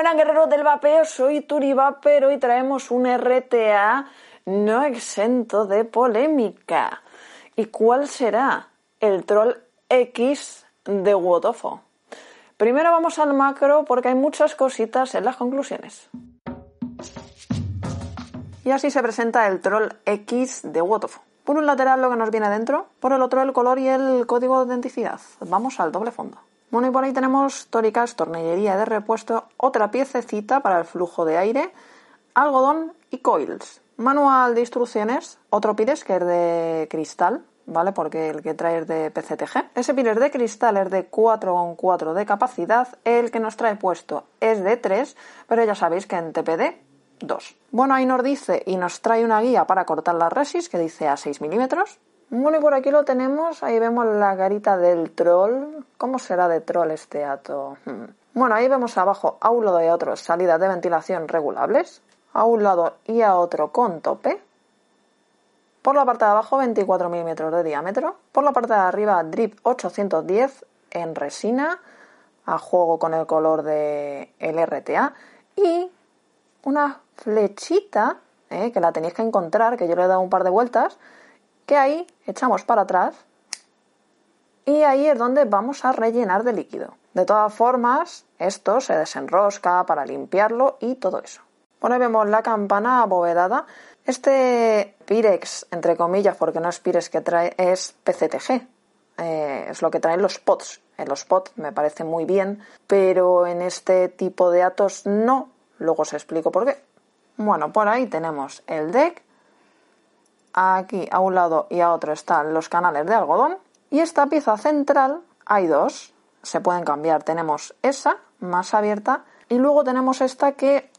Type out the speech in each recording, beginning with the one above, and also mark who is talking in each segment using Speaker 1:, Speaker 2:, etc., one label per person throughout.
Speaker 1: Buenas guerreros del vapeo, soy Turi Vapero traemos un RTA no exento de polémica. ¿Y cuál será? El troll X de Wotofo. Primero vamos al macro porque hay muchas cositas en las conclusiones. Y así se presenta el troll X de Wotofo. Por un lateral lo que nos viene dentro, por el otro el color y el código de identidad. Vamos al doble fondo. Bueno, y por ahí tenemos tóricas, tornillería de repuesto, otra piececita para el flujo de aire, algodón y coils. Manual de instrucciones, otro pires que es de cristal, ¿vale? Porque el que trae es de PCTG. Ese pires de cristal es de 4,4 de capacidad, el que nos trae puesto es de 3, pero ya sabéis que en TPD 2. Bueno, ahí nos dice y nos trae una guía para cortar las resis que dice a 6 milímetros. Bueno, y por aquí lo tenemos, ahí vemos la garita del troll. ¿Cómo será de troll este ato? Hmm. Bueno, ahí vemos abajo a un lado y a otro salidas de ventilación regulables, a un lado y a otro con tope. Por la parte de abajo 24 milímetros de diámetro. Por la parte de arriba drip 810 en resina, a juego con el color de RTA. Y una flechita, eh, que la tenéis que encontrar, que yo le he dado un par de vueltas, que ahí echamos para atrás y ahí es donde vamos a rellenar de líquido. De todas formas, esto se desenrosca para limpiarlo y todo eso. Bueno, ahí vemos la campana abovedada. Este Pirex, entre comillas, porque no es Pirex que trae, es PCTG. Eh, es lo que traen los pots. En los pots me parece muy bien, pero en este tipo de atos no. Luego os explico por qué. Bueno, por ahí tenemos el deck Aquí a un lado y a otro están los canales de algodón. Y esta pieza central hay dos. Se pueden cambiar. Tenemos esa más abierta y luego tenemos esta que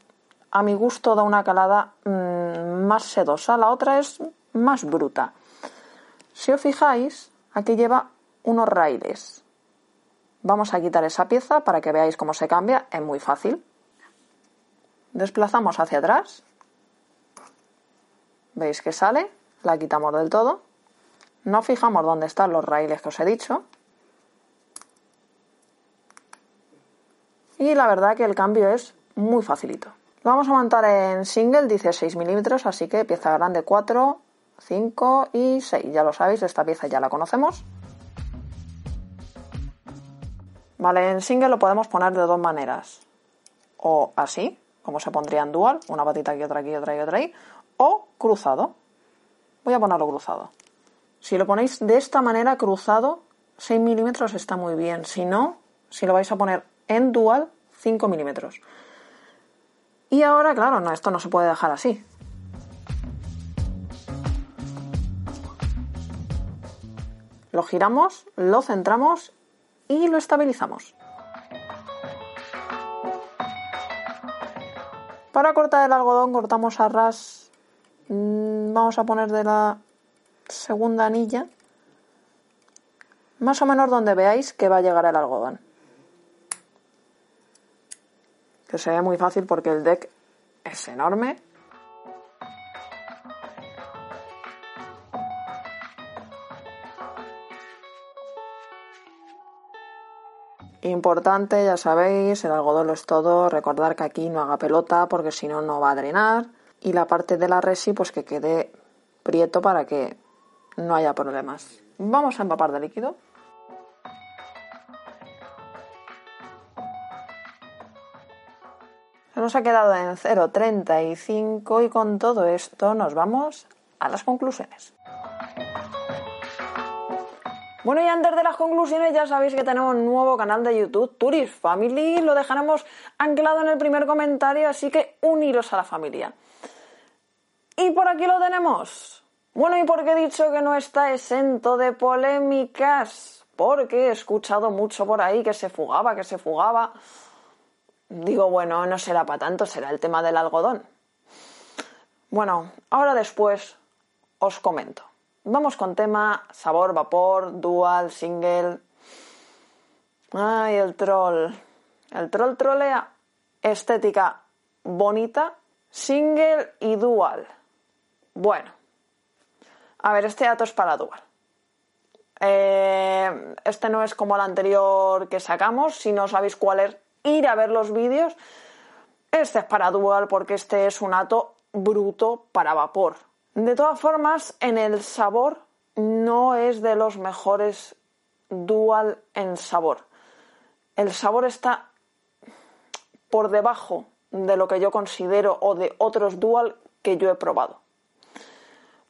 Speaker 1: a mi gusto da una calada mmm, más sedosa. La otra es más bruta. Si os fijáis, aquí lleva unos raíles. Vamos a quitar esa pieza para que veáis cómo se cambia. Es muy fácil. Desplazamos hacia atrás. ¿Veis que sale? La quitamos del todo. No fijamos dónde están los raíles que os he dicho. Y la verdad que el cambio es muy facilito. Lo vamos a montar en single, dice 6 milímetros, así que pieza grande 4, 5 y 6. Ya lo sabéis, esta pieza ya la conocemos. Vale, en single lo podemos poner de dos maneras. O así, como se pondría en dual, una patita aquí, otra aquí, otra y otra ahí. O cruzado, Voy a ponerlo cruzado. Si lo ponéis de esta manera cruzado, 6 milímetros está muy bien. Si no, si lo vais a poner en dual, 5 milímetros. Y ahora, claro, no, esto no se puede dejar así. Lo giramos, lo centramos y lo estabilizamos. Para cortar el algodón cortamos a ras vamos a poner de la segunda anilla. Más o menos donde veáis que va a llegar el algodón. Que se muy fácil porque el deck es enorme. Importante, ya sabéis, el algodón lo es todo. Recordar que aquí no haga pelota porque si no, no va a drenar y la parte de la resi pues que quede prieto para que no haya problemas. Vamos a empapar de líquido. Nos ha quedado en 0,35 y con todo esto nos vamos a las conclusiones. Bueno, y antes de las conclusiones ya sabéis que tenemos un nuevo canal de YouTube, Tourist Family, lo dejaremos anclado en el primer comentario, así que uniros a la familia. Y por aquí lo tenemos. Bueno, ¿y por qué he dicho que no está exento de polémicas? Porque he escuchado mucho por ahí que se fugaba, que se fugaba. Digo, bueno, no será para tanto, será el tema del algodón. Bueno, ahora después os comento. Vamos con tema sabor, vapor, dual, single. Ay, el troll. El troll trolea. Estética bonita, single y dual. Bueno, a ver, este dato es para dual. Eh, este no es como el anterior que sacamos. Si no sabéis cuál es, ir a ver los vídeos. Este es para dual porque este es un ato bruto para vapor. De todas formas, en el sabor no es de los mejores dual en sabor. El sabor está por debajo de lo que yo considero o de otros dual que yo he probado.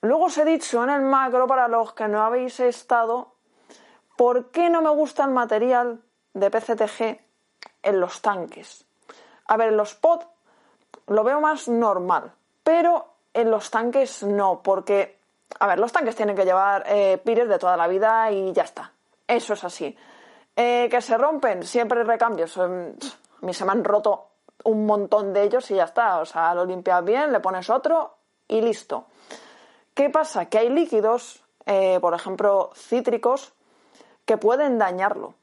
Speaker 1: Luego os he dicho en el macro, para los que no habéis estado, por qué no me gusta el material de PCTG en los tanques. A ver, en los pod lo veo más normal, pero en los tanques no, porque, a ver, los tanques tienen que llevar eh, pires de toda la vida y ya está. Eso es así. Eh, que se rompen, siempre recambios. Em, a mí se me han roto un montón de ellos y ya está. O sea, lo limpias bien, le pones otro y listo. ¿Qué pasa? Que hay líquidos, eh, por ejemplo, cítricos, que pueden dañarlo.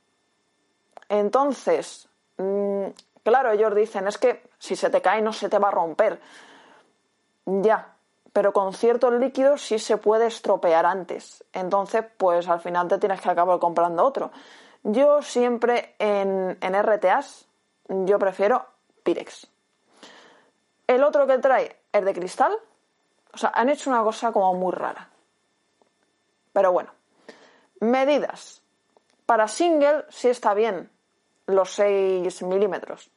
Speaker 1: Entonces, mm, claro, ellos dicen, es que si se te cae no se te va a romper. Ya, pero con ciertos líquidos sí se puede estropear antes. Entonces, pues al final te tienes que acabar comprando otro. Yo siempre en, en RTAs, yo prefiero Pirex. El otro que trae es de cristal. O sea, han hecho una cosa como muy rara. Pero bueno. Medidas. Para single sí está bien los 6 milímetros.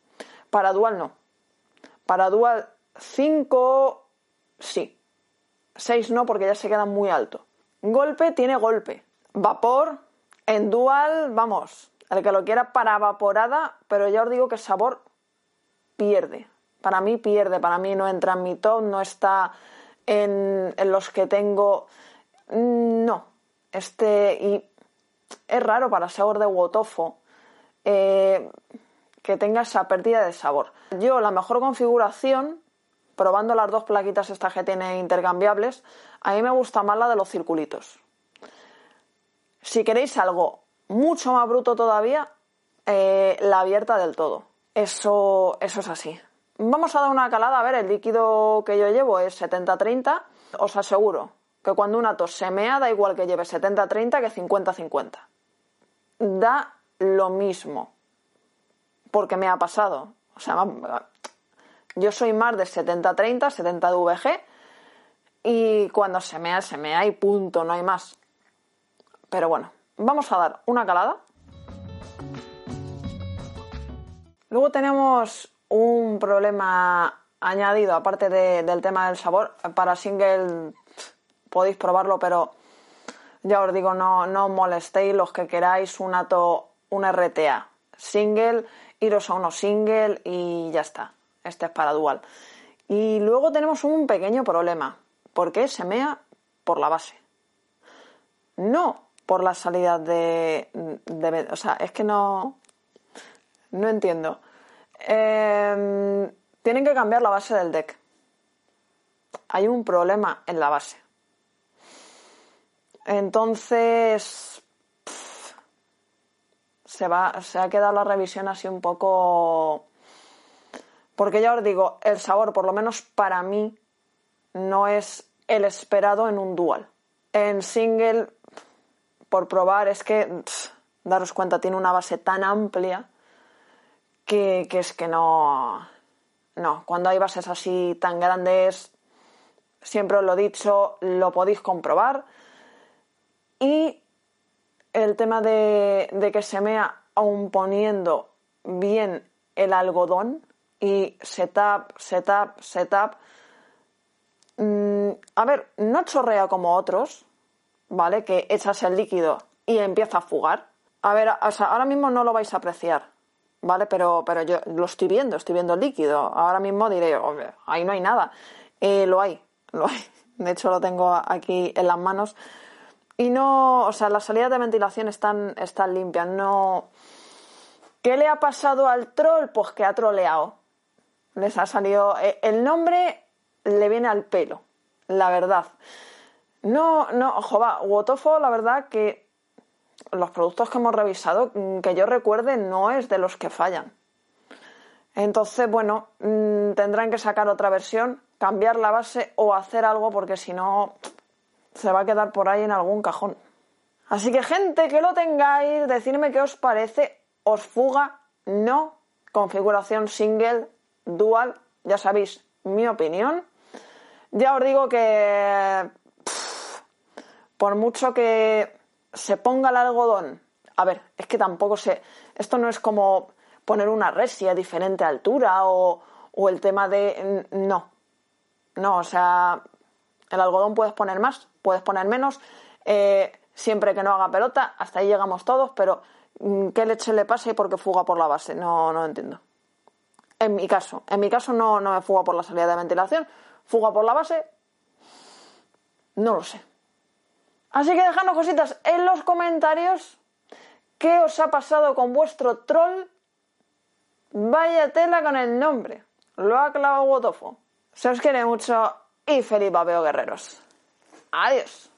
Speaker 1: Para dual no. Para dual 5 sí. 6 no porque ya se queda muy alto. Golpe tiene golpe. Vapor en dual, vamos, el que lo quiera para vaporada, pero ya os digo que el sabor pierde. Para mí pierde, para mí no entra en mi top, no está en, los que tengo. No. Este. Y es raro para sabor de Wotofo eh, que tenga esa pérdida de sabor. Yo, la mejor configuración, probando las dos plaquitas estas que tiene intercambiables, a mí me gusta más la de los circulitos. Si queréis algo mucho más bruto todavía, eh, la abierta del todo. Eso, eso es así. Vamos a dar una calada. A ver, el líquido que yo llevo es 70-30. Os aseguro que cuando una tos se mea, da igual que lleve 70-30 que 50-50. Da lo mismo. Porque me ha pasado. O sea, yo soy más de 70-30, 70 de VG. Y cuando se mea, se mea y punto, no hay más. Pero bueno, vamos a dar una calada. Luego tenemos un problema añadido, aparte del tema del sabor. Para single podéis probarlo, pero ya os digo, no, no molestéis los que queráis un ato, un RTA. Single, iros a uno single y ya está. Este es para dual. Y luego tenemos un pequeño problema. ¿Por qué se mea por la base? No por la salida de, O sea, es que no. No entiendo. Em, tienen que cambiar la base del deck. Hay un problema en la base. Entonces. se, va, se ha quedado la revisión así un poco. Porque ya os digo, el sabor, por lo menos para mí, no es el esperado en un dual. En single por probar es que, daros cuenta, tiene una base tan amplia que, es que no... No, cuando hay bases así tan grandes, siempre os lo he dicho, lo podéis comprobar. Y el tema de, de que se mea aún poniendo bien el algodón y setup, setup, setup. Mm, a ver, no chorrea como otros, ¿vale? Que echas el líquido y empieza a fugar. A ver, ahora mismo no lo vais a apreciar, ¿vale? Pero, pero yo lo estoy viendo, estoy viendo el líquido. Ahora mismo diré, ahí no hay nada. Eh, lo hay, lo hay. De hecho, lo tengo aquí en las manos. Y no, o sea, las salidas de ventilación están, están limpias. No. ¿Qué le ha pasado al troll? Pues que ha troleado. Les ha salido. Eh, el nombre le viene al pelo, la verdad. No, no, jova, Wotofo, la verdad que los productos que hemos revisado, mm, que yo recuerde, no es de los que fallan. Entonces, bueno, mm, tendrán que sacar otra versión, cambiar la base o hacer algo porque si no se va a quedar por ahí en algún cajón. Así que gente, que lo tengáis, decidme qué os parece, os fuga, no, configuración single, dual, ya sabéis mi opinión. Ya os digo que por mucho que se ponga el algodón, a ver, es que tampoco sé, esto no es como poner una resia a diferente altura o, o el tema de... No, no, o sea, el algodón puedes poner más, puedes poner menos, eh, siempre que no haga pelota, hasta ahí llegamos todos, pero mm, ¿qué leche le pasa y por qué fuga por la base? No, no entiendo. En mi caso, en mi caso no, no me fuga por la salida de ventilación, fuga por la base, no lo sé. Así que dejadnos cositas en los comentarios. ¿Qué os ha pasado con vuestro troll? Vaya tela con el nombre. Lo ha clavado Wotofo. Se os quiere mucho y feliz guerreros. Adiós.